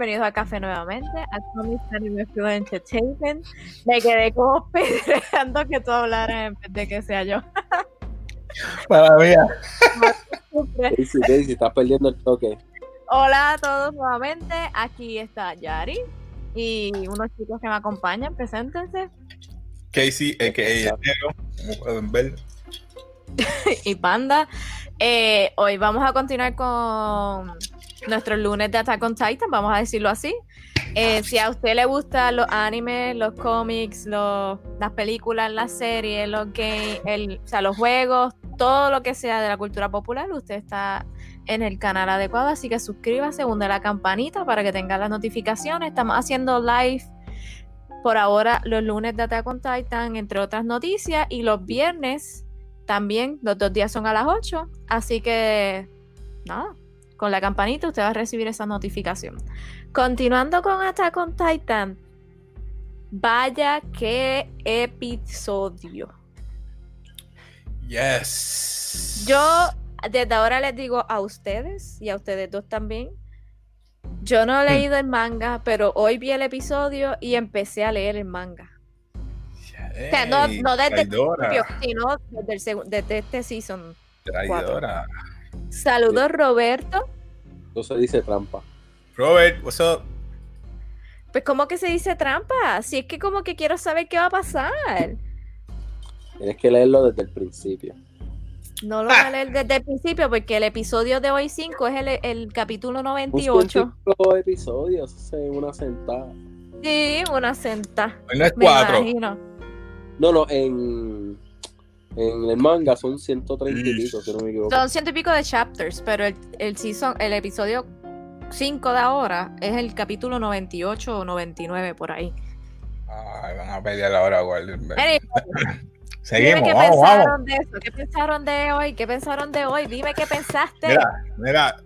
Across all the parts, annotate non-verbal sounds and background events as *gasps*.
Bienvenidos a Café nuevamente, a Comics Anime Film Entertainment. Me quedé como *laughs* pensando que tú hablaras en vez de que sea yo. *laughs* Maravilla. Daisy, Daisy, estás perdiendo el toque. Hola a todos nuevamente, aquí está Yari y unos chicos que me acompañan, preséntense. Casey, a.k.a. Como pueden ver. *laughs* y Panda. Eh, hoy vamos a continuar con nuestros lunes de Attack on Titan, vamos a decirlo así. Eh, si a usted le gustan los animes, los cómics, los, las películas, las series, los games, el, o sea, los juegos, todo lo que sea de la cultura popular, usted está en el canal adecuado, así que suscríbase, hunde la campanita para que tenga las notificaciones. Estamos haciendo live por ahora los lunes de Attack on Titan, entre otras noticias, y los viernes también, los dos días son a las 8, así que nada, con la campanita usted va a recibir esa notificación. Continuando con Attack on Titan, vaya qué episodio. Yes. Yo desde ahora les digo a ustedes y a ustedes dos también. Yo no he leído el manga, pero hoy vi el episodio y empecé a leer el manga. o sea, no, no desde el principio, sino desde, el seg- desde este season. Traidora. Saludos, Roberto. Eso se dice trampa. Robert, what's up? Pues, ¿cómo que se dice trampa? Si es que como que quiero saber qué va a pasar. Tienes que leerlo desde el principio. No lo voy a leer desde el principio porque el episodio de hoy 5 es el, el capítulo Un 98. científico episodios, eso es una sentada. Sí, una senta. Hoy no es Me cuatro. imagino. No, no, en, en el manga son 130 y pico, si no me equivoco. Son ciento y pico de chapters, pero el, el season, el episodio 5 de ahora es el capítulo 98 o 99 por ahí. Ay, van a pelear ahora, *laughs* Seguimos, qué vamos, vamos. pensaron de eso, qué pensaron de hoy, qué pensaron de hoy, dime qué pensaste. Mira, mira.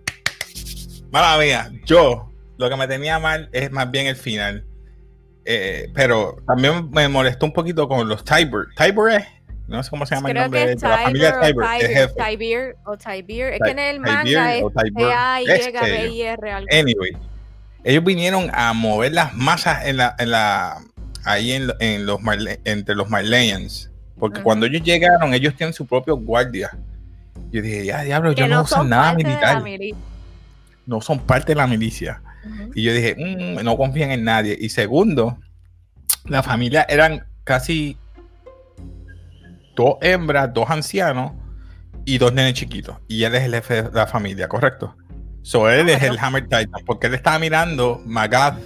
Mala mía, yo lo que me tenía mal es más bien el final. Eh, pero también me molestó un poquito con los Tiber. Tiber es, no sé cómo se llama el Creo nombre que es de la familia Tiber Tiber. Tiber, o Tibir. Es que en el manga es o Tiber. T-A-Y-B-I-R algo. Anyway, ellos vinieron a mover las masas en la, en la, ahí en, en los Marle- entre los Marleyans. Porque cuando ellos llegaron, ellos tienen su propio guardia. Yo dije, ya diablo, ellos no, no usan nada militar. No son parte de la milicia. Y yo dije, "Mm, no confían en nadie. Y segundo, la familia eran casi dos hembras, dos ancianos y dos nenes chiquitos. Y él es el jefe de la familia, ¿correcto? So él es el Hammer Titan, porque él estaba mirando Magath.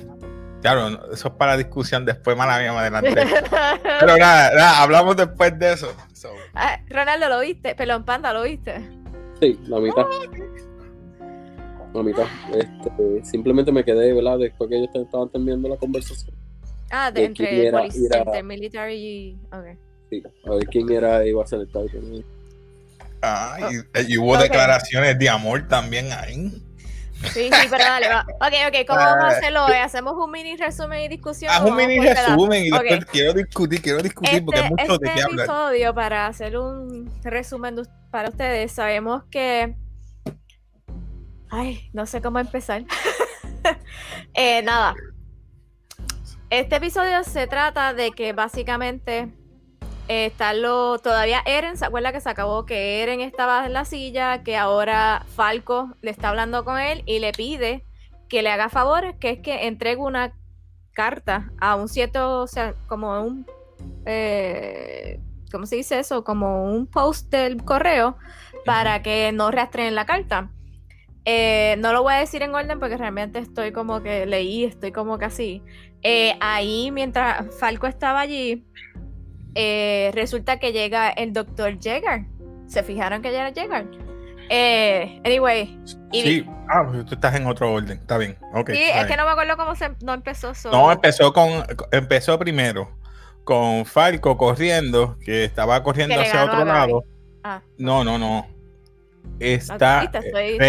Claro, eso es para discusión después, mala mía, más adelante. *laughs* Pero nada, nada, hablamos después de eso. So, Ah, Ronaldo, ¿lo viste? Pelón Panda, ¿lo viste? Sí, la mitad. La mitad. Este, simplemente me quedé, ¿verdad? Después que ellos estaban terminando la conversación. Ah, de, De entre, era- entre military y... Sí, a ver quién era iba a ser el Titan. ah, y, y hubo Ok. declaraciones de amor también ahí. Sí, sí, pero dale, va. Ok, ok, ¿cómo vamos a hacerlo hoy? ¿Hacemos un mini resumen y discusión? Haz un mini resumen y después quiero discutir, quiero discutir porque hay Este, mucho de este qué hablar. episodio, para hacer un resumen de- para ustedes, sabemos que... Ay, no sé cómo empezar. *laughs* Eh, nada. Este episodio se trata de que básicamente eh, está lo... Todavía Eren, ¿se acuerda que se acabó que Eren estaba en la silla, que ahora Falco le está hablando con él y le pide que le haga favores, que es que entregue una carta a un cierto, o sea, como un eh, ¿cómo se dice eso? Como un post del correo para que no rastreen la carta. Eh, no lo voy a decir en orden porque realmente estoy como que leí, estoy como que así. Eh, ahí, mientras Falco estaba allí, eh, resulta que llega el doctor Jaeger. ¿Se fijaron que ya era Jaeger? Eh, anyway. y- Sí, ah, pues tú estás en otro orden, está bien. ok, sí, está es que bien. no me acuerdo cómo se no empezó. so- No, empezó con, empezó primero con Falco corriendo, que estaba corriendo Que hacia otro lado. Ah, No, no, no. Está viste, estoy, estoy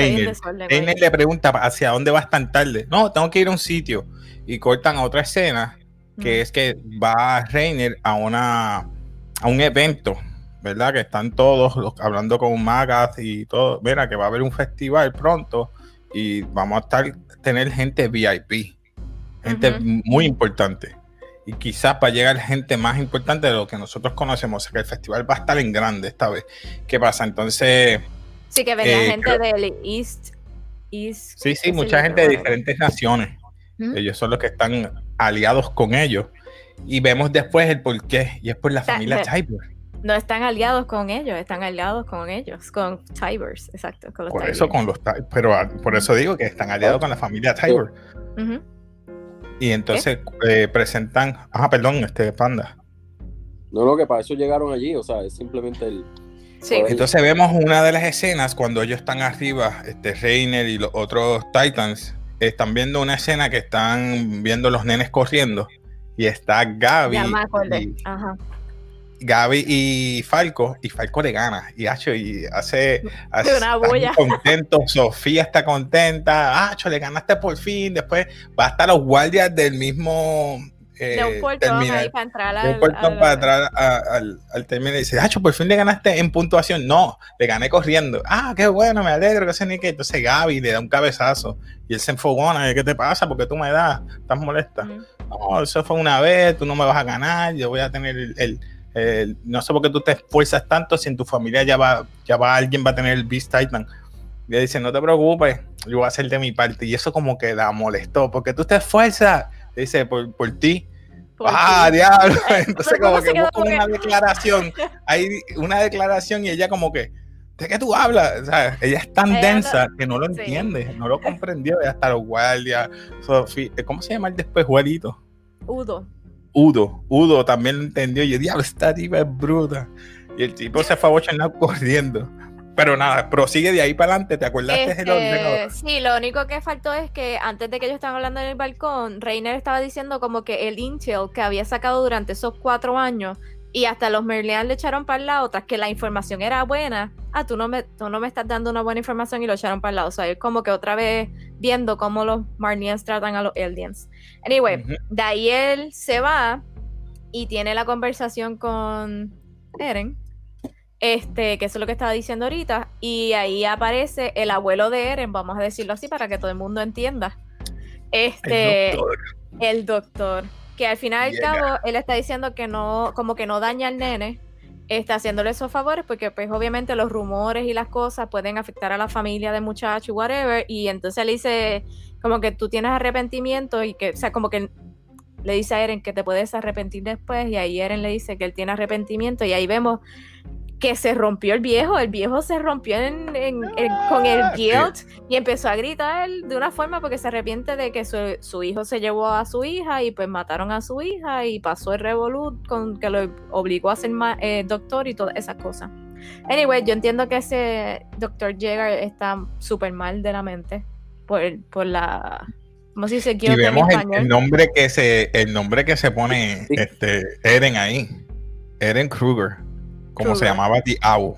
en Reiner. le pregunta hacia dónde vas tan tarde. No, tengo que ir a un sitio. Y cortan a otra escena, que Mm. es que va Reiner a una a un evento, ¿verdad? Que están todos los- hablando con Magath y todo. Mira, que va a haber un festival pronto y vamos a estar, tener gente VIP, gente Ujú. muy importante. Y quizás para llegar gente más importante de lo que nosotros conocemos, o sea que el festival va a estar en grande esta vez. ¿Qué pasa? Entonces, Sí, que venía Eh, gente creo- del East. East sí, sí, mucha gente de diferentes naciones. Ujú. Ellos son los que están aliados con ellos. Y vemos después el por qué. Y es por la sea, familia Tiber. No están aliados con ellos, están aliados con ellos, con Tibers, exacto. Con los Por eso con los pero ah, por eso digo que están aliados con la familia Tiber. Ujú. Y entonces eh, presentan, ah, perdón, este panda. No, no, que para eso llegaron allí, o sea, es simplemente el. Sí. Entonces vemos una de las escenas cuando ellos están arriba, este Reiner y los otros Titans están viendo una escena que están viendo los nenes corriendo y está Gaby, ya me acordé. y, Ajá. Gaby y Falco y Falco le gana y hacho y hace, *laughs* hace Una bulla. contento, Sofía está contenta, Acho le ganaste por fin, después va hasta los guardias del mismo eh, de un portón terminal. ahí para entrar de al, un portón al- para entrar a- al, al término y dice, Hacho, por fin le ganaste en puntuación. No, le gané corriendo. Ah, qué bueno, me alegro que se ni que. Entonces Gaby le da un cabezazo y él se enfogona. ¿Qué te pasa? ¿Por qué tú me das? ¿Estás molesta? No, eso fue una vez, tú no me vas a ganar, yo voy a tener el... el- el- no sé por qué tú te esfuerzas tanto si en tu familia ya va, ya va alguien va a tener el Beast Titan. Y él dice, no te preocupes, yo voy a hacer de mi parte. Y eso como que la molestó, porque tú te esfuerzas, dice, por, por ti. Ah, ti. diablo. *laughs* Eh, Entonces pero ¿cómo como que busca una que- declaración, *laughs* hay una declaración y ella como que, ¿de qué tú hablas? O sea, ella es tan Ella densa que no lo sí. entiende, no lo *laughs* comprendió. Y hasta los guardias, Sofía, ¿cómo se llama el después, Juanito? Udo. Udo, Udo también lo entendió. Y yo, diablo, esta tipa es bruta. Y el tipo se fue a corriendo. Pero nada, prosigue de ahí para adelante. ¿Te acordaste del Este, ordenador? sí, lo único que faltó es que antes de que ellos estaban hablando en el balcón, Reiner estaba diciendo como que el intel que había sacado durante esos cuatro años y hasta los Merlian le echaron para el lado, tras que la información era buena. Ah, tú no me, tú no me estás dando una buena información y lo echaron para el lado. O sea, es como que otra vez viendo cómo los Marnians tratan a los Eldians. Anyway, Ujú. de ahí él se va y tiene la conversación con Eren. Este, que eso es lo que estaba diciendo ahorita. Y ahí aparece el abuelo de Eren, vamos a decirlo así para que todo el mundo entienda. Este, El doctor. el doctor. Que al final y al Llega. cabo, él está diciendo que no, como que no daña al nene. Está haciéndole esos favores porque pues obviamente los rumores y las cosas pueden afectar a la familia del muchacho, whatever. Y entonces le dice como que tú tienes arrepentimiento y que, o sea, como que le dice a Eren que te puedes arrepentir después y ahí Eren le dice que él tiene arrepentimiento y ahí vemos que se rompió el viejo, el viejo se rompió en- en- en- con el Ah, guilt y empezó a gritar de una forma porque se arrepiente de que su, su hijo se llevó a su hija y pues mataron a su hija y pasó el revolut con que lo obligó a ser ma- eh, doctor y todas esas cosas. Anyway, yo entiendo que ese doctor Jäger está súper mal de la mente por, por la... ¿Cómo se dice? Y Guilt en vemos el, español. el nombre que se, el nombre que se pone Sí. este, Eren ahí. Eren Kruger. Como se llamaba The Owl.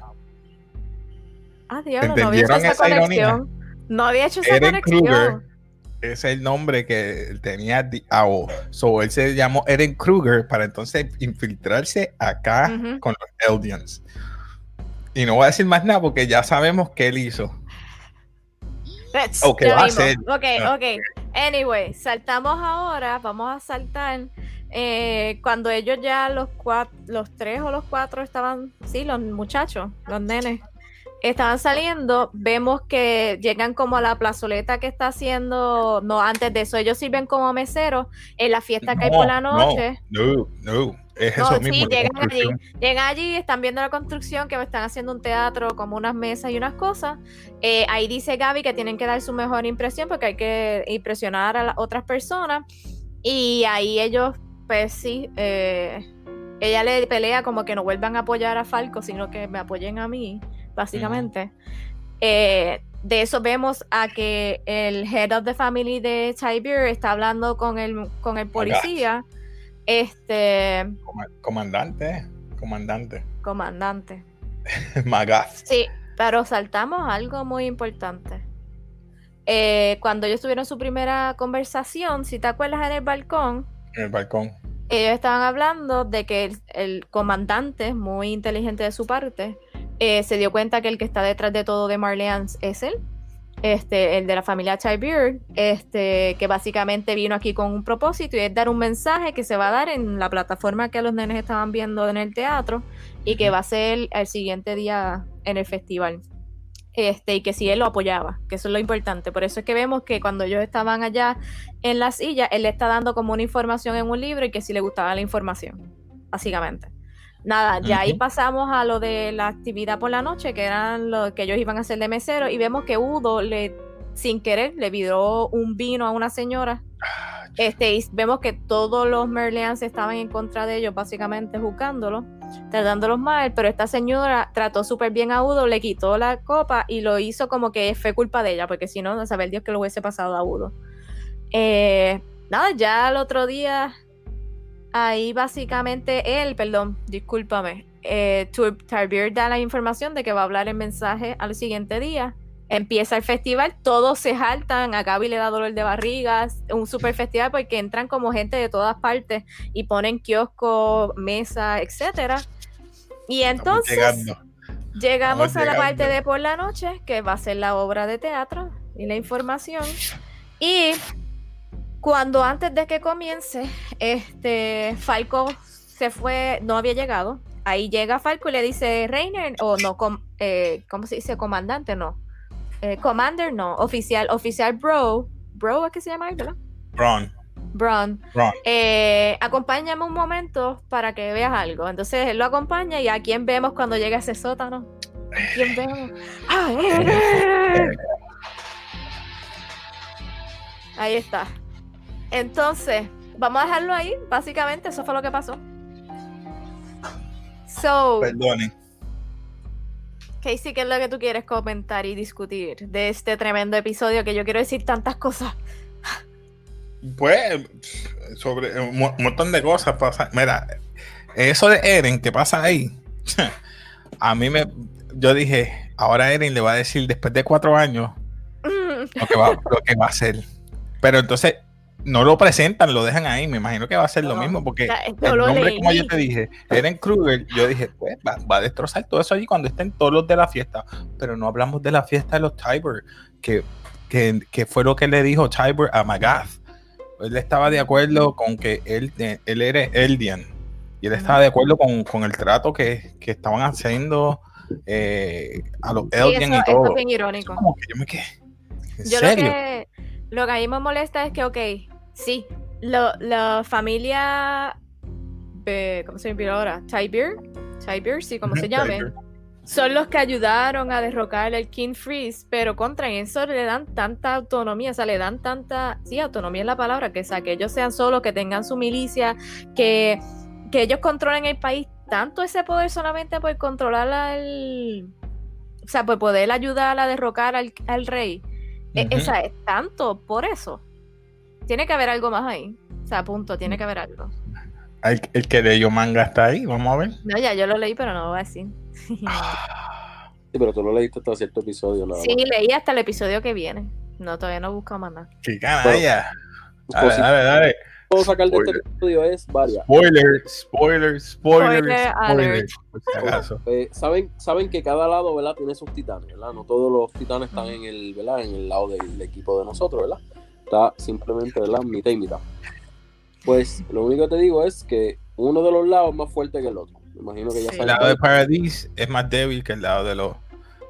Ah, diablo, no había hecho ¿Entendieron esa conexión. No había hecho esa Eren conexión. Kruger es el nombre que tenía The Owl. So él se llamó Eren Kruger para entonces infiltrarse acá con los Eldians. Y no voy a decir más nada porque ya sabemos qué él hizo. Let's- O que ya va a vimos. ser. Ok, Ah. ok. Anyway, saltamos ahora. Vamos a saltar. Eh, cuando ellos ya los cuatro, los tres o los cuatro estaban, sí, los muchachos, los nenes, estaban saliendo, vemos que llegan como a la plazoleta que está haciendo, no, antes de eso, ellos sirven como meseros en la fiesta que hay por la No, noche. No, no, es No, eso sí, mismo. llegan allí. Llegan allí, están viendo la construcción, que están haciendo un teatro, como unas mesas y unas cosas. Eh, ahí dice Gaby que tienen que dar su mejor impresión porque hay que impresionar a las otras personas. Y ahí ellos, sí, eh, ella le pelea como que no vuelvan a apoyar a Falco, sino que me apoyen a mí, básicamente. Eh, de eso vemos a que el head of the family de Tiber está hablando con el, con el policía. Este Coma- Comandante, comandante. comandante. *laughs* Magath. Sí, pero saltamos algo muy importante. Eh, cuando ellos tuvieron su primera conversación, si te acuerdas en el balcón, En el balcón. Ellos estaban hablando de que el, el comandante, muy inteligente de su parte, eh, se dio cuenta que el que está detrás de todo de Marleans es él. este, el de la familia Tiberius, este, que básicamente vino aquí con un propósito y es dar un mensaje que se va a dar en la plataforma que los nenes estaban viendo en el teatro y que va a ser el siguiente día en el festival. Este, y que si él lo apoyaba, que eso es lo importante. Por eso es que vemos que cuando ellos estaban allá en la silla, él le está dando como una información en un libro y que si le gustaba la información, básicamente. Nada, ya ahí pasamos a lo de la actividad por la noche, que eran lo que ellos iban a hacer de mesero, y vemos que Udo le, sin querer, le vidó un vino a una señora. Este, y vemos que todos los Merlians estaban en contra de ellos, básicamente juzgándolo, tratándolos mal, pero esta señora trató súper bien a Udo, le quitó la copa y lo hizo como que fue culpa de ella, porque si no, no sabe el Dios que lo hubiese pasado a Udo. Eh, nada, ya el otro día, ahí básicamente él, perdón, discúlpame, eh, da la información de que va a hablar el mensaje al siguiente día. Empieza el festival, todos se jaltan, a Gaby le da dolor de barrigas, un super festival porque entran como gente de todas partes y ponen kiosco, mesa, etcétera. Y entonces llegamos estamos a la llegando. parte de por la noche, que va a ser la obra de teatro y la información. Y cuando antes de que comience, este Falco se fue, no había llegado. Ahí llega Falco y le dice Reiner, o no, com- eh, ¿cómo se dice? Comandante, no. Eh, Commander, no. Oficial, oficial Bro. Bro es que se llama él, ¿verdad? Ron, Bron. Ron. Eh, acompáñame un momento para que veas algo. Entonces él lo acompaña y a quién vemos cuando llega a ese sótano. ¿A quién vemos? ¡Ah, Eren! Ahí está. Entonces, vamos a dejarlo ahí. Básicamente, eso fue lo que pasó. So, Perdonen. Casey, ¿qué es lo que tú quieres comentar y discutir de este tremendo episodio que yo quiero decir tantas cosas? Pues, sobre un mo- montón de cosas pasa. Mira, eso de Eren que pasa ahí, *laughs* a mí me. Yo dije, ahora Eren le va a decir después de cuatro años Mm, lo que va, lo que va a hacer. Pero entonces no lo presentan, lo dejan ahí. Me imagino que va a ser lo mismo porque el lo nombre, como yo te dije, Eren Kruger, yo dije, pues va, va a destrozar todo eso allí cuando estén todos los de la fiesta. Pero no hablamos de la fiesta de los Tiber, que, que, que fue lo que le dijo Tiber a Magath. Él estaba de acuerdo con que él, eh, él era Eldian. Y él estaba de acuerdo con, con el trato que, que estaban haciendo eh, a los Eldian eso, y eso todo. es bien irónico. Como que yo me quedé. ¿En Yo lo que, lo que a mí me molesta es que, ok, sí, lo- la familia, eh, ¿cómo se olvidó ahora? Tibir, Tibir, sí, como se llame, Tiber. son los que ayudaron a derrocar al King Freeze, pero contra eso le dan tanta autonomía, o sea, le dan tanta, sí, autonomía es la palabra, que, o sea, que ellos sean solos, que tengan su milicia, que, que ellos controlen el país, tanto ese poder solamente por controlar al, o sea, por poder ayudar a derrocar al, al rey. E- Ujú. Esa es tanto por eso. Tiene que haber algo más ahí. O sea, punto, tiene que haber algo. El, el que leyó manga está ahí, vamos a ver. No, ya yo lo leí, pero no lo voy a decir. *laughs* Sí, pero tú lo leíste hasta cierto episodio, nada sí, leí hasta el episodio que viene. No, todavía no busco más nada. ¡Qué canalla! Dale, Cosas dale, dale. puedo sacar de este episodio es varias. Spoiler, spoiler, spoiler, Spoiler. Por. Eh, saben, saben que cada lado, ¿verdad? Tiene sus titanes, ¿verdad? No todos los titanes están en el, ¿verdad? En el lado del equipo de nosotros, ¿verdad? Está simplemente, ¿verdad? Mitad y mitad. Pues lo único que te digo es que uno de los lados es más fuerte que el otro. Me imagino que ya Sí. El lado de Paradise es más débil que el lado de los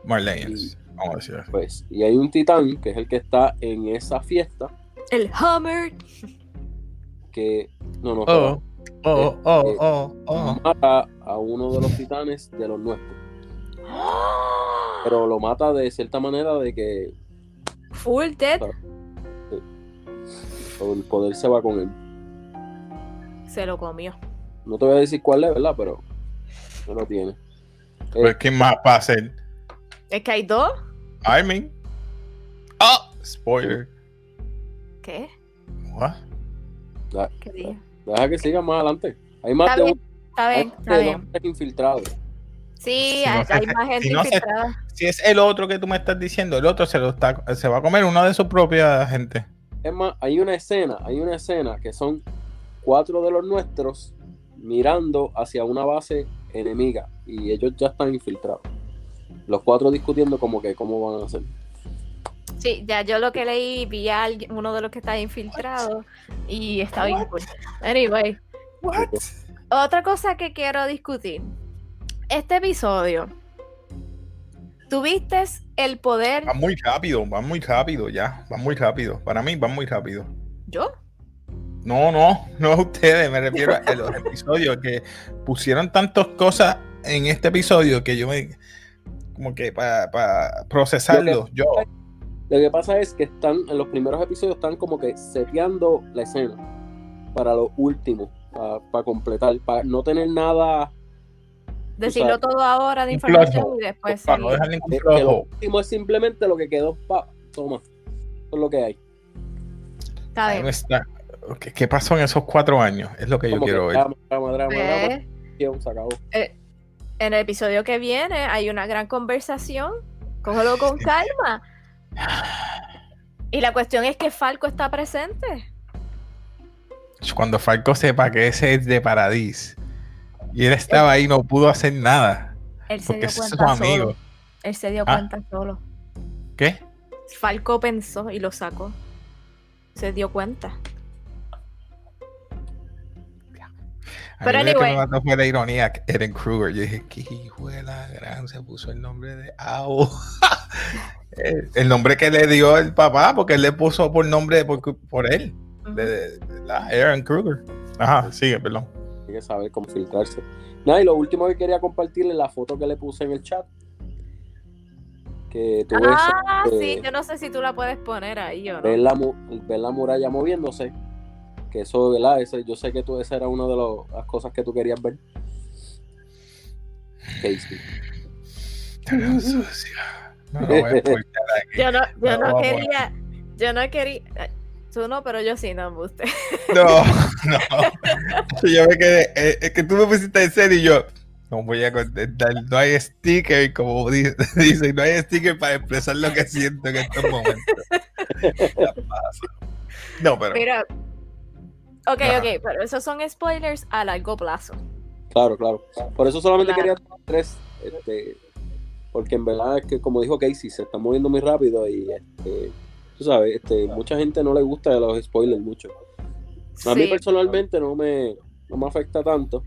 Marleyans. Vamos a decir así. Pues, y hay un titán que es el que está en esa fiesta El Hummer. que no no Oh, oh, oh, Eh, oh, oh. mata a uno de los titanes de los nuestros. *gasps* Pero lo mata de cierta manera de que Full dead. Todo el poder se va con él. Se lo comió. No te voy a decir cuál es, ¿verdad? Pero no lo tiene. Pues, ¿Qué más va a hacer? Es que hay dos. Armin. Oh, spoiler. ¿Qué? What? Da- ¿Qué dije? Deja que siga más adelante. Hay más Está de bien, un está bien, hay está bien. infiltrados. Sí, Si no hay, se- hay más gente si no se- infiltrada. Si es el otro que tú me estás diciendo, el otro se lo está, se va a comer uno de su propia gente. Es más, hay una escena, hay una escena que son cuatro de los nuestros mirando hacia una base enemiga y ellos ya están infiltrados. Los cuatro discutiendo como que cómo van a hacer. Sí, ya yo lo que leí, vi a alguien- uno de los que está infiltrado y está bien cool. Anyway, What? otra cosa que quiero discutir. Este episodio, tuviste el poder. Va muy rápido, va muy rápido ya, va muy rápido. Para mí va muy rápido. ¿Yo? No, no, no a ustedes, me refiero a los episodios que pusieron tantas cosas en este episodio que yo me como que para procesarlo, yo Lo que pasa es que están, en los primeros episodios están como que seteando la escena para lo último, para completar, para no tener nada. Decirlo todo ahora de información flojo, y después para no dejar ningún eh, lo último es simplemente lo que quedó. Pa, toma. Eso es lo que hay. Está bien. ¿Qué, qué pasó en esos cuatro años? Es lo que yo quiero ver. drama, drama, drama, drama, acción, se acabó. en el episodio que viene hay una gran conversación. Cógelo con calma. Y la cuestión es que Falco está presente. Cuando Falco sepa que ese es de Paradis y él estaba ahí, no pudo hacer nada. Él se Porque dio ese es su cuenta amigo. solo. Él se dio Ah. cuenta solo. ¿Qué? Falco pensó y lo sacó. Se dio cuenta. A Pero lo que anyway. me mató fue la ironía, Eren Kruger. Yo dije, qué hijo de la gran, se puso el nombre de Ao. *laughs* el, el nombre que le dio el papá, porque él le puso por nombre por, por él, de, de la Eren Kruger. Ajá, sigue, perdón. Que saber cómo filtrarse. Nada, y lo último que quería compartirle la foto que le puse en el chat. Que tú ves, Ah, eh, sí, yo no sé si tú la puedes poner ahí o no. la, mu- ves la muralla moviéndose. Que eso, ¿verdad? Ese, yo sé que tú, esa era una de los- las cosas que tú querías ver. Casey. Tan sucia. No lo voy a explicar aquí. Yo no, yo No, *laughs* quería, yo no quería. Tú no, pero yo sí, no me guste. *laughs* No, no. Yo me quedé. eh, Es que tú me pusiste en serio y yo. No voy a contestar. No hay sticker, como dice, *laughs* dice, no hay sticker para expresar lo que siento en estos momentos. No, pero. Mira. Ok, Ajá. ok, pero esos son spoilers a largo plazo. Claro, claro. Por eso solamente Claro. quería tres. Este, porque en verdad es que, como dijo Casey, se está moviendo muy rápido y este, tú sabes, este, mucha gente no le gusta los spoilers mucho. A mí Sí. personalmente no me, no me afecta tanto.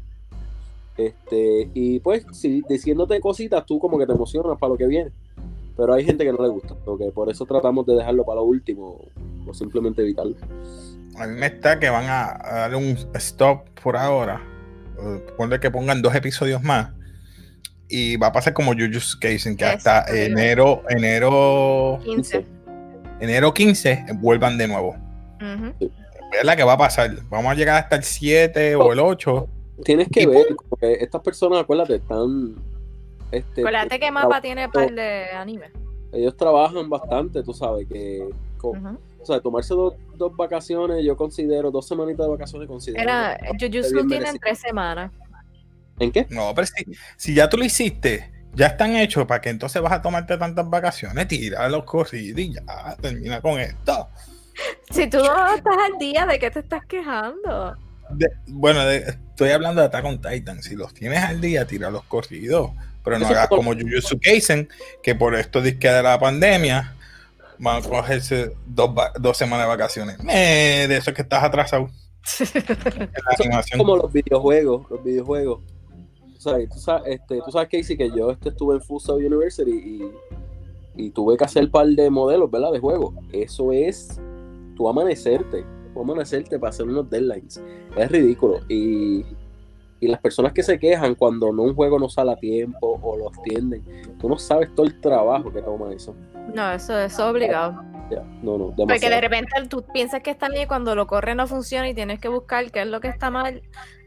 Este, y pues, si diciéndote cositas, tú como que te emocionas para lo que viene. Pero hay gente que no le gusta, porque por eso tratamos de dejarlo para lo último o simplemente evitarlo. A mí me está que van a, a darle un stop por ahora. Ponle que pongan dos episodios más. Y va a pasar como Jujutsu Kaisen, que hasta enero, enero, 15. Enero 15 vuelvan de nuevo. Es la que va a pasar. Vamos a llegar hasta el 7 o el 8. Tienes que ver, porque estas personas, acuérdate, están. Este, Acuérdate que Mapa tiene par de anime. ellos trabajan bastante, tú sabes, que. con-. O sea, tomarse dos, dos vacaciones, yo considero, dos semanitas de vacaciones, considero. Era, Jujutsu tiene tres semanas. ¿En qué? No, pero si, si ya tú lo hiciste, ya están hechos, ¿para que entonces vas a tomarte tantas vacaciones? Tira los cositos y ya termina con esto. Si tú no estás al día, ¿de qué te estás quejando? De- bueno, de- estoy hablando de Attack on Titan. Si los tienes al día, tira los corridos. Pero no Eso hagas por- como Jujutsu Kaisen, que por esto disque de la pandemia van a cogerse dos, semanas de vacaciones. Eh, de eso es que estás atrasado *laughs* como los videojuegos, los videojuegos. Sea, tú sabes, este, tú sabes Casey, que yo este, estuve en Fuso University y, y tuve que hacer un par de modelos, ¿verdad? De juegos. Eso es tu amanecerte, tu amanecerte para hacer unos deadlines. Es ridículo. Y, y las personas que se quejan cuando no un juego no sale a tiempo o lo extienden, tú no sabes todo el trabajo que toma eso. No, eso es obligado. Ya, no, no, Porque de repente tú piensas que está bien y cuando lo corre no funciona y tienes que buscar qué es lo que está mal.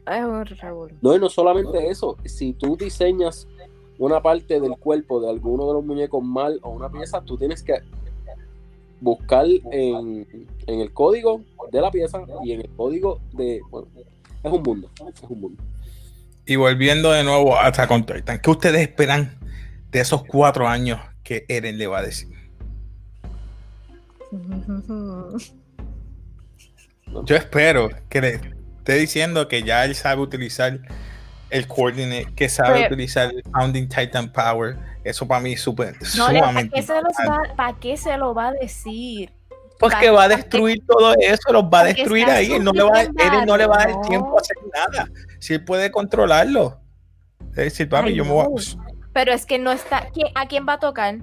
Es un revuelo. No, y no solamente eso, si tú diseñas una parte del cuerpo de alguno de los muñecos mal o una pieza, tú tienes que buscar en, en el código de la pieza y en el código de... Bueno, es un mundo, es un mundo. Y volviendo de nuevo a Attack on Titan, ¿qué ustedes esperan de esos cuatro años que Eren le va a decir? *laughs* Yo espero que le esté diciendo que ya él sabe utilizar el coordinate, que sabe Pero- utilizar el Founding Titan Power. Eso para mí es súper, No, le- ¿para, sumamente qué se los importante. va, ¿Para qué se lo va a decir? Porque va a destruir todo eso, los va a destruir ahí. Él no, le va, él no le va a dar tiempo a hacer nada. Si él puede controlarlo. Es decir, papi, Ay, yo me voy a-. Pero es que no está. ¿quién- ¿A quién va a tocar?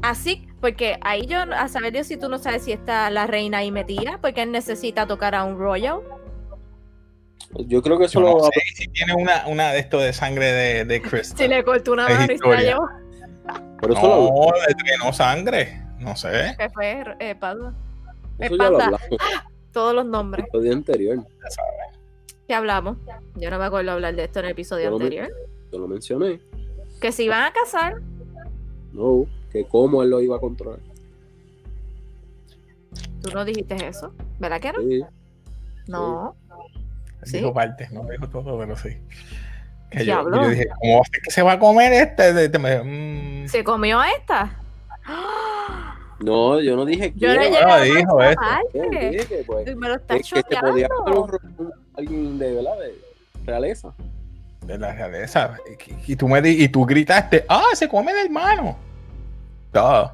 Así, porque ahí yo, a saber Dios si tú no sabes si está la reina ahí metida, porque él necesita tocar a un royal. Yo creo que eso no lo sé si tiene una, una de esto de sangre de, de Crystal. Si le cortó una mano y se la historia. llevó, Pero eso, lo, No, le drenó sangre. No sé. que fue eh, eso ya lo panda. hablamos Todos los el nombres episodio anterior. que hablamos. Yo no me acuerdo hablar de esto en el episodio Yo lo, anterior. yo lo mencioné. Que si van a casar, No, que cómo él lo iba a controlar. tú no dijiste eso. ¿Verdad que no? Sí. No. Sí. Dijo parte, no dijo todo, pero sí. Que Sí yo, yo dije, ¿cómo va a ser que se va a comer? Me dijo, mm, ¿Se comió esta? No, yo no dije Yo no no, dijo eso. dije que, pues, Me lo está que, que se podía un- un- alguien de verdad de realeza. de la realeza. Y, y tú me di- y tú gritaste, ¡ah, se come el hermano! Todo.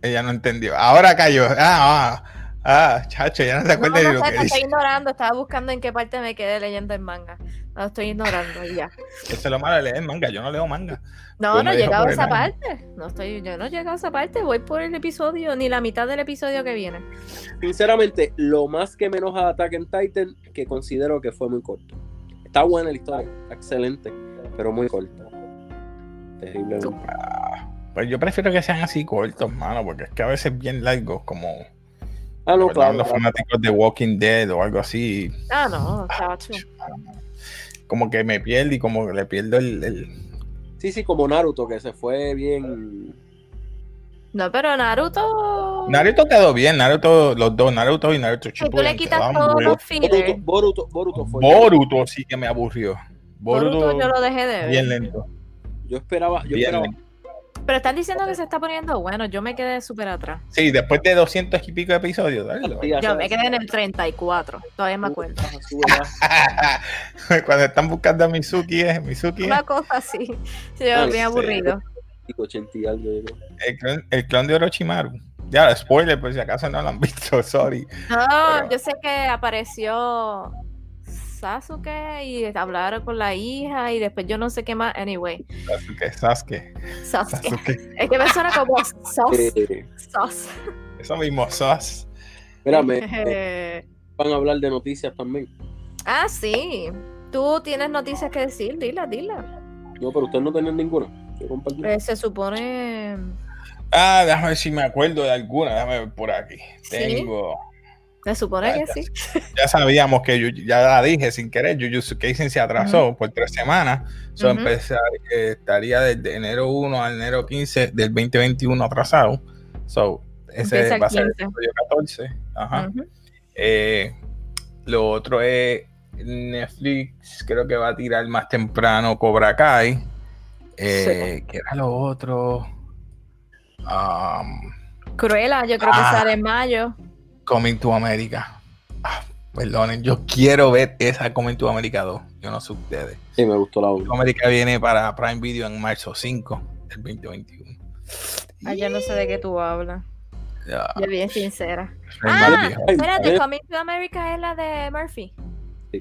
Ella no entendió. Ahora cayó. Ah, ah, ah, chacho, ya no se No, acuerda no de lo sé, que lo estoy ignorando. Estaba buscando en qué parte me quedé leyendo el manga. Lo estoy ignorando y ya. *laughs* Eso es lo malo de leer manga. Yo no leo manga. No, Yo no no he llegado a esa año. parte. No estoy, yo no he llegado a esa parte. Voy por el episodio, ni la mitad del episodio que viene. Sinceramente, lo más que me enoja de Attack on Titan, que considero que fue muy corto. Está buena la historia, está excelente, pero muy corta. Terriblemente. Pues yo prefiero que sean así cortos, mano, porque es que a veces bien largos, como Ah, no, claro. los claro. fanáticos de Walking Dead o algo así. Ah, no, chacho. Como que me pierdo y como que le pierdo el. el- Sí, sí, como Naruto, que se fue bien. No, pero Naruto. Naruto quedó bien, Naruto, los dos, Naruto y Naruto Si tú le Shippuden quitas todos los fillers. Boruto, Boruto, Boruto fue. Boruto sí que me aburrió. Boruto Boruto, yo lo dejé de ver. bien lento. Yo esperaba, yo Bien esperaba. lento. Pero están diciendo que se está poniendo bueno. Yo me quedé súper atrás. Sí, después de 200 y pico de episodios, dale. Yo sabes, me quedé en el 34. Todavía me acuerdo. *laughs* Cuando están buscando a Mizuki, es Mizuki, es Una cosa así. Sí, Ah, bien aburrido. Y 80 y algo, yo creo. el, clon, el clon de Orochimaru. Ya, spoiler, por si acaso no lo han *laughs* visto, sorry. No, Pero- yo sé que apareció Sasuke y hablaron con la hija y después yo no sé qué más. Anyway, Sasuke, Sasuke, Sasuke. Sasuke. Es que me suena como *laughs* sos. Eh, sos. Eso mismo, Sos. mira, me, me Eh, van a hablar de noticias también. ah, sí. Tú tienes noticias que decir, dila, dila. No, pero ustedes no tenían ninguna. Eh, se supone. Ah, déjame ver si me acuerdo de alguna, déjame ver por aquí. Sí. Tengo. Se supone Ah, que ya sí. *laughs* Ya sabíamos que Yu- ya la dije sin querer, Jujutsu Kaisen se atrasó por tres semanas. So, Ujú. empezar, eh, estaría desde enero 1 al enero 15 del 2021 atrasado. So, ese Empieza va a ser el 15. episodio 14. Ajá. Eh, lo otro es Netflix, creo que va a tirar más temprano Cobra Kai. Eh, ¿Qué era lo otro? Um, Cruella, yo creo que Ah. sale en mayo. Coming to America. Ah, perdonen, yo quiero ver esa Coming to America 2. Yo no sé ustedes. Sí, me gustó la 1. América viene para Prime Video en marzo 5 del 2021. Ay, yo no sé de qué tú hablas. Ya, Yo bien sincera. Ah, espérate. Coming to America es la de Murphy.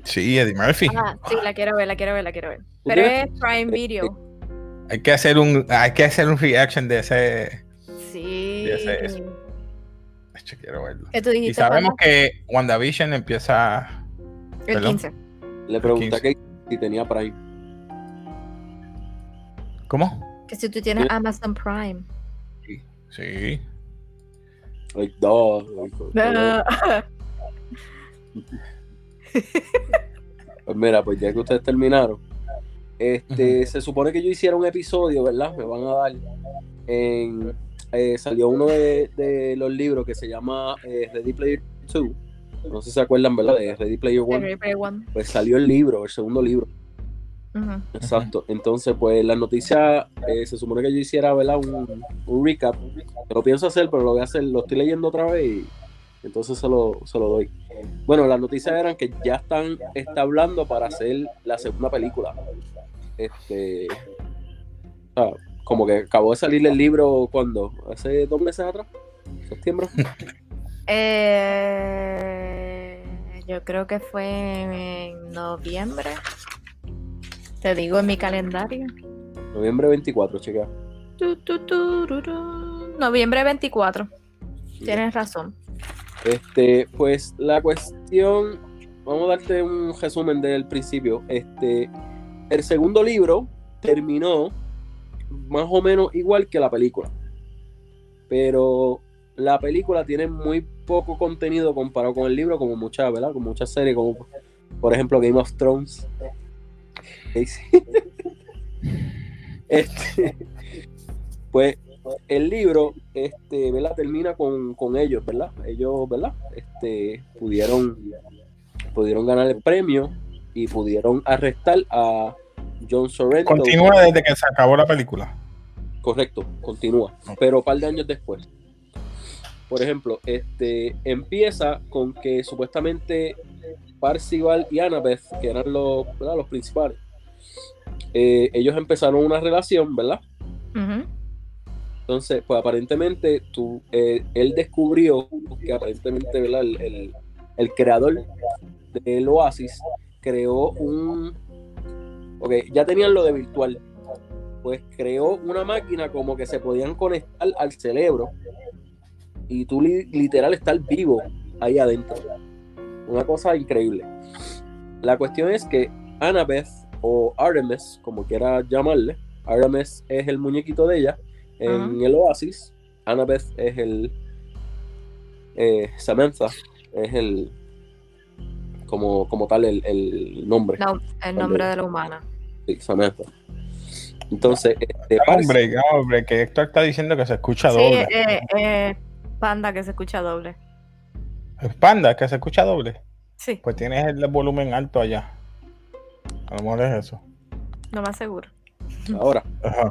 Sí, Eddie Murphy. Ah, sí, la quiero ver, la quiero ver, la quiero ver. ¿Tú Pero es Prime Video. Hay que hacer un, hay que hacer un reaction de ese. Sí. Ya sé Yo quiero verlo. ¿Qué tú Y sabemos que WandaVision empieza. El perdón. 15. Le pregunté a 15. Kate si tenía Prime. ¿Cómo? Que si tú tienes. Amazon Prime. Sí. Like, dos. like, Pues mira, pues ya que ustedes terminaron, este, se supone que yo hiciera un episodio, ¿verdad? Me van a dar. En, eh, salió uno de, de los libros que se llama eh, Ready Player 2. No sé si se acuerdan, ¿verdad? De Ready Player 1. Ready Player One. Pues salió el libro, el segundo libro. Exacto. Entonces, pues la noticia, eh, se supone que yo hiciera, ¿verdad? Un, un recap. Lo pienso hacer, pero lo voy a hacer, lo estoy leyendo otra vez y Entonces se lo, se lo doy. Bueno, las noticias eran que ya están está hablando para hacer la segunda película. Este, sea, como que acabó de salir el libro cuando, hace dos meses atrás, septiembre. *laughs* Eh, yo creo que fue en noviembre. Te digo en mi calendario. Noviembre 24, chequea. Tu, tu, tururú. Noviembre 24. Tienes razón. Este, pues la cuestión, vamos a darte un resumen del principio. Este, el segundo libro terminó más o menos igual que la película. Pero la película tiene muy poco contenido comparado con el libro, como muchas, ¿verdad? Como muchas series, como por ejemplo Game of Thrones. *laughs* Este, pues el libro, este, ¿verdad? Termina con, con ellos, ¿verdad? Ellos, ¿verdad? Este, pudieron, pudieron ganar el premio y pudieron arrestar a John Sorrento. Continúa desde que se acabó la película. Correcto, continúa. Pero un par de años después. Por ejemplo, este empieza con que supuestamente Parcival y Annabeth, que eran los, ¿verdad? los principales, eh, ellos empezaron una relación, ¿verdad? Entonces, pues aparentemente tú, eh, él descubrió que aparentemente ¿verdad? El, el- el creador del Oasis creó un... Ok, ya tenían lo de virtual. Pues creó una máquina como que se podían conectar al cerebro y tú li- literal estar vivo ahí adentro. Una cosa increíble. La cuestión es que Annabeth o Artemis, como quiera llamarle, Artemis es el muñequito de ella en el Oasis. Annabeth es el. eh, Samantha es el. Como, como tal, el, el nombre. No, el nombre de la humana. Sí, Samantha. Entonces, este, Parsi- Hombre, hombre, que Héctor está diciendo que se escucha Sí, doble. eh, eh, panda que se escucha doble. Es Panda, que se escucha doble. Sí, Pues tienes el volumen alto allá. A lo mejor es eso. no más seguro. ahora. Ajá.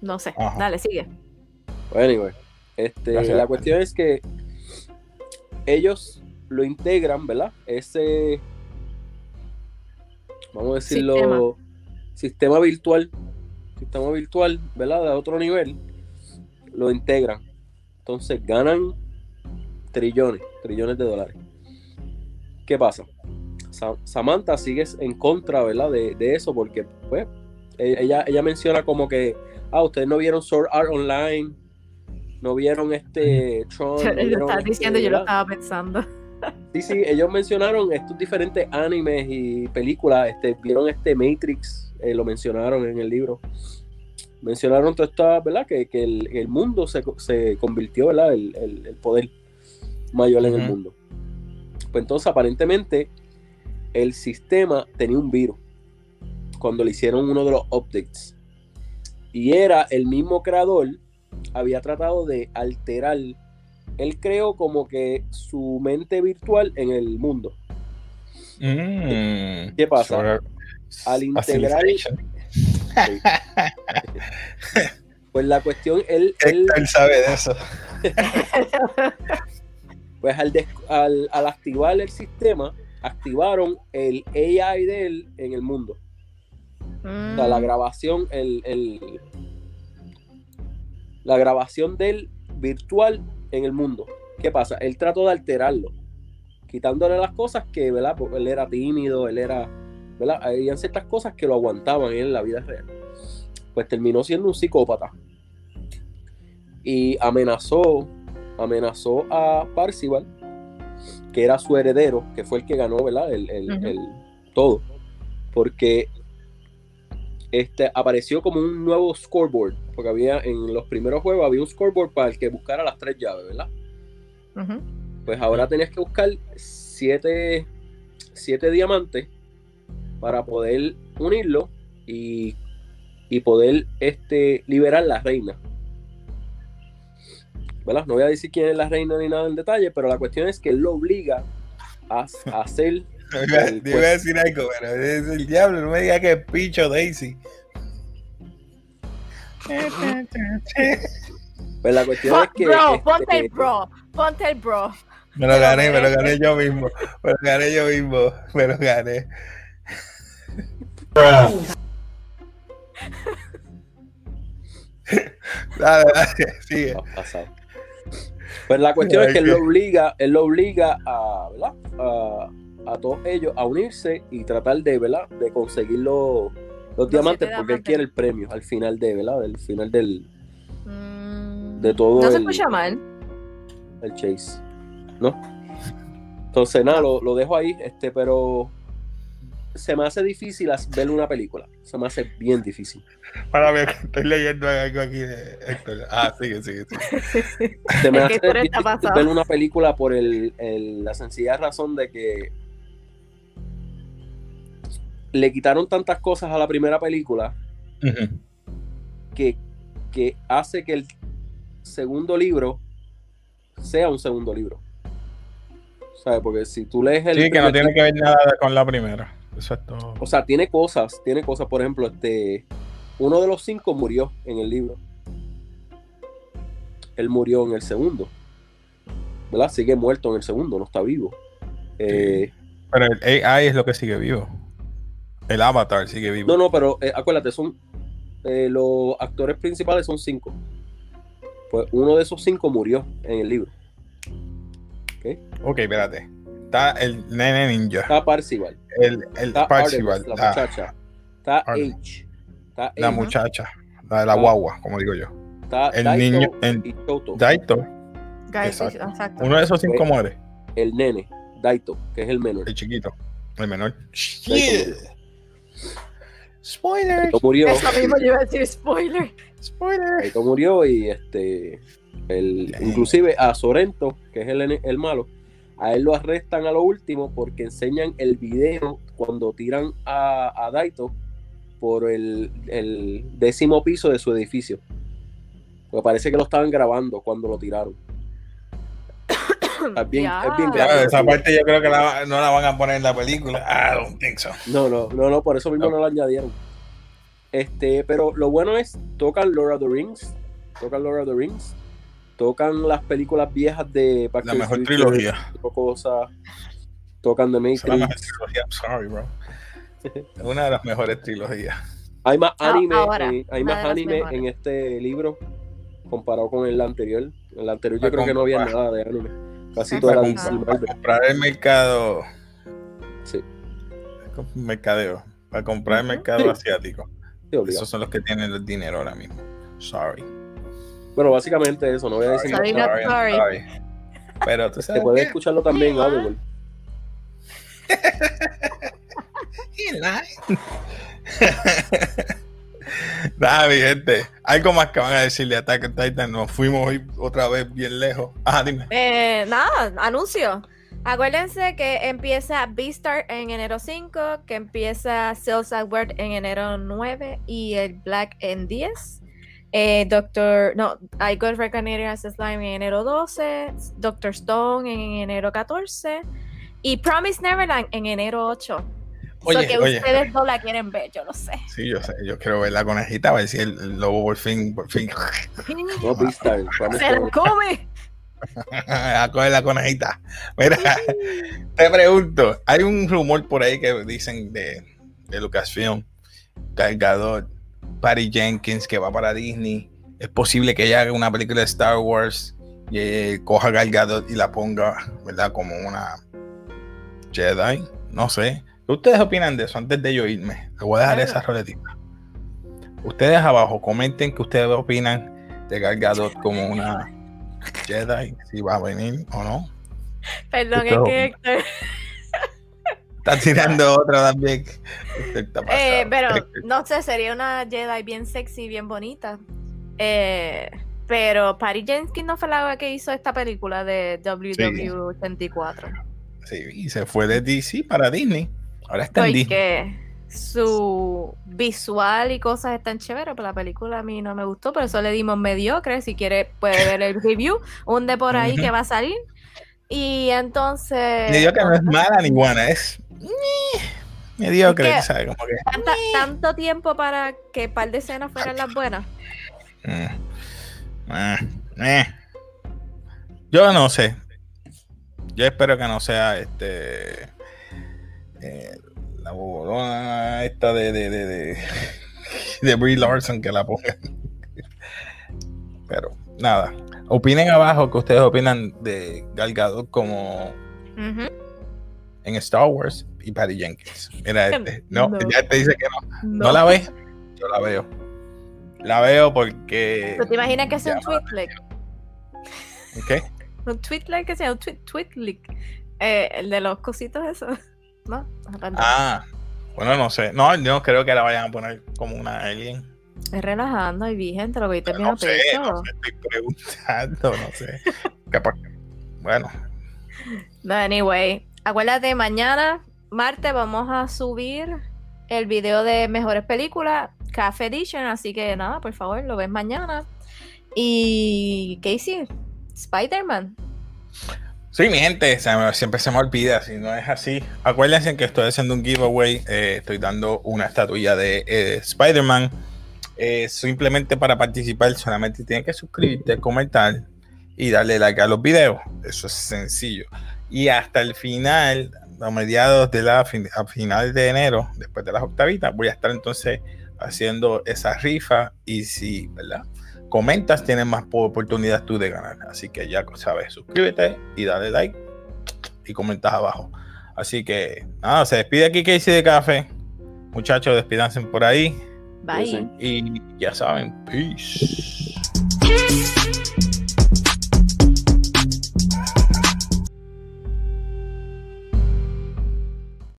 No sé. Ajá. Dale, sigue. Well, anyway, este, Gracias. la cuestión es que ellos lo integran, ¿verdad? Ese, vamos a decirlo, sistema, virtual, sistema virtual, ¿verdad? De otro nivel, lo integran. Entonces ganan trillones, trillones de dólares. ¿Qué pasa? Sa- Samantha sigue en contra, ¿verdad? De, de eso porque, pues, e- ella, ella menciona como que, ah, ustedes no vieron Sword Art Online, no vieron este Tron. *laughs* no lo estás este, diciendo, yo lo estaba pensando. Sí, sí, ellos mencionaron estos diferentes animes y películas, este, vieron este Matrix, eh, lo mencionaron en el libro. Mencionaron toda esta, ¿verdad? Que, que el, el mundo se, se convirtió, ¿verdad? El, el- el poder mayor en el mundo. Pues entonces, aparentemente, el sistema tenía un virus cuando le hicieron uno de los updates. Y era el mismo creador, había tratado de alterar él creó como que su mente virtual en el mundo. Mm. ¿Qué pasa? Al integrar-. *laughs* Pues la cuestión, él, él, sabe de eso. *laughs* pues al, des- al, al activar el sistema, activaron el AI de él en el mundo. O sea, la Mm, grabación, el, el- la grabación del virtual en el mundo. ¿Qué pasa? Él trató de alterarlo, quitándole las cosas que, ¿verdad? Porque él era tímido, él era, ¿verdad? Habían ciertas cosas que lo aguantaban en la vida real. Pues terminó siendo un psicópata. Y amenazó, amenazó a Parcival, que era su heredero, que fue el que ganó, ¿verdad? El, el- todo. Porque este, apareció como un nuevo scoreboard, porque había en los primeros juegos había un scoreboard para el que buscara las tres llaves, ¿verdad? Pues ahora tenías que buscar siete, siete diamantes para poder unirlo y, y poder este, liberar la reina. ¿Verdad? No voy a decir quién es la reina ni nada en detalle, pero la cuestión es que él lo obliga a, a hacer *laughs* Te iba- a pues- decir algo, pero es el diablo, no me digas que es Picho Daisy. *laughs* Pues la cuestión es que. bro, este, ponte el bro, ponte el bro. Me lo gané, me lo gané yo mismo. Me lo gané yo mismo. Me lo gané. *laughs* dale, dale, sigue. Pues la cuestión es que él lo obliga, él lo obliga a, ¿verdad? A, a todos ellos a unirse y tratar de, ¿verdad? De conseguir los, los diamantes porque él quiere el premio al final de, ¿verdad? Del final del, Mm, de todo No se el- escucha mal. el chase, ¿no? Entonces, nada, lo, lo dejo ahí, este, pero se me hace difícil ver una película. Se me hace bien difícil. Para ver, estoy leyendo algo aquí de Héctor. Ah, sigue, sigue, sigue. Se me *laughs* hace difícil ver una película por el, el- la sencilla razón de que le quitaron tantas cosas a la primera película que, que hace que el segundo libro sea un segundo libro. ¿Sabes? Porque si tú lees el. Sí, que no tiene que ver nada con la primera. Todo. O sea, tiene cosas, tiene cosas, por ejemplo, este, uno de los cinco murió en el libro. Él murió en el segundo. ¿Verdad? Sigue muerto en el segundo, no está vivo. Eh, Pero el AI es lo que sigue vivo. El avatar sigue vivo. no, no, pero eh, acuérdate, son eh, los actores principales son cinco. Pues uno de esos cinco murió en el libro. Ok, espérate. Está el nene ninja. Está Parcival, El, el está Parcival. Artemis, la La, muchacha, está Artemis. H, está la muchacha. La de la Ah. guagua, como digo yo. está el Daito niño- el- y Shoto. Daito. Guys, Exacto. exacto. Uno de esos cinco muere. El nene, Daito, que es el menor. El chiquito. El menor. Daito Spoiler. Murió. Eso mismo yo iba a decir spoiler. Spoiler. Daito murió y este el, inclusive a Sorrento, que es el, el malo, a él lo arrestan a lo último porque enseñan el video cuando tiran a, a Daito por el, el décimo piso de su edificio. Porque parece que lo estaban grabando cuando lo tiraron. *coughs* Es bien, es gráfico. esa parte yo creo que la- no la van a poner en la película. I don't think so. No, no, no, no, por eso mismo no lo añadieron. Este, pero lo bueno es, tocan Lord of the Rings, tocan Lord of the Rings, tocan las películas viejas de Back La mejor trilogía. cosas, tocan The es la mejor Matrix. trilogía. I'm sorry, bro. *laughs* Es una de las mejores trilogías. Hay más Ah, anime, ahora, en, hay más anime mejores. en este libro comparado con el anterior. En el anterior yo creo que no había nada de anime. Casi Para, comprar, el mercado. Sí. Mercadeo. Para comprar el mercado Sí. asiático. Sí. Esos son los que tienen el dinero ahora mismo. Sorry. Bueno, básicamente eso, no voy a decir Sorry, más. not sorry. sorry. Pero tú Te sabes. puedes qué? escucharlo también en Audible. *laughs* *laughs* Nada, mi gente. Algo más que van a decirle a Attack on Titan. Nos fuimos hoy otra vez bien lejos. Ah, dime. Eh, nada, anuncio. Acuérdense que empieza Beastar en enero 5, que empieza Sales at Word en enero 9 y el Black en 10. Eh, Doctor, no, I Got Recognized as Slime en enero 12, Doctor Stone en enero 14 y Promise Neverland en enero 8. Oye, so que oye. ustedes no la quieren ver, yo lo sé. Sí, yo sé. Yo quiero ver la conejita. A ver si el, el lobo por fin. Por fin. *laughs* Se la come. *laughs* a coger la conejita. Mira, te pregunto, hay un rumor por ahí que dicen de, de Lucasfilm, Gal Gadot, Patty Jenkins que va para Disney. Es posible que ella haga una película de Star Wars y eh, coja Gadot y la ponga, ¿verdad? Como una Jedi. No sé. ¿Qué ustedes opinan de eso antes de yo irme? Le voy a dejar esa roletita. Ustedes abajo comenten que ustedes opinan de Gal Gadot como una Jedi, si va a venir o no. Perdón, es que Héctor- Está tirando *laughs* otra también. Eh, pero *laughs* no sé, sería una Jedi bien sexy, bien bonita. Eh, pero Patty Jenkins no fue la que hizo esta película de WW84. Sí, y se fue de DC para Disney. Ahora está en Disney. Porque su visual y cosas están chéveres, pero la película a mí no me gustó, por eso le dimos mediocre. Si quiere, puede ver el *laughs* review, un de por ahí que va a salir. Y entonces. Mediocre no es *laughs* mala ni buena, es mediocre, Es que- ¿sabes? Como que, tanta- tanto tiempo para que par de escenas fueran las buenas. mm, eh, eh. Yo no sé. Yo espero que no sea este. eh, la bobolona esta de. de, de, de, *laughs* de Brie Larson que la pongan. Pero nada. Opinen abajo que ustedes opinan de Gal Gadot como en Star Wars y Patty Jenkins. Mira este. *laughs* No, No. ya te dice que no. ¿No la ves? Yo la veo. La veo porque. ¿Tú te imaginas que sea un Ya, tweet leak? ¿Qué? Un tweet leak que sea un tweet, tweet leak. Eh, el de los cositos esos. ¿No? Ah, bueno, no sé. No, yo no creo que la vayan a poner como una alien. Es relajando y vigente lo que viste bien No sé, no sé, estoy preguntando, no sé. Capaz que- Bueno, No, anyway, acuérdate, mañana, martes, vamos a subir el video de mejores películas, Cafe Edition, así que nada, por favor, lo ves mañana. Y Casey, Spider-Man. Sí, mi gente, siempre se me olvida, si no es así. Acuérdense que estoy haciendo un giveaway, eh, estoy dando una estatuilla de eh, Spider-Man. Eh, simplemente para participar, solamente tienes que suscribirte, comentar y darle like a los videos. Eso es sencillo. Y hasta el final, a mediados de la a finales de enero, después de las octavitas, voy a estar entonces haciendo esa rifa. Y si, ¿verdad? Comentas, tienes más po- oportunidad tú de ganar. Así que ya sabes, suscríbete y dale like y comentas abajo. Así que nada, se despide aquí Casey de Café. Muchachos, despídanse por ahí. Bye. Y ya saben, peace.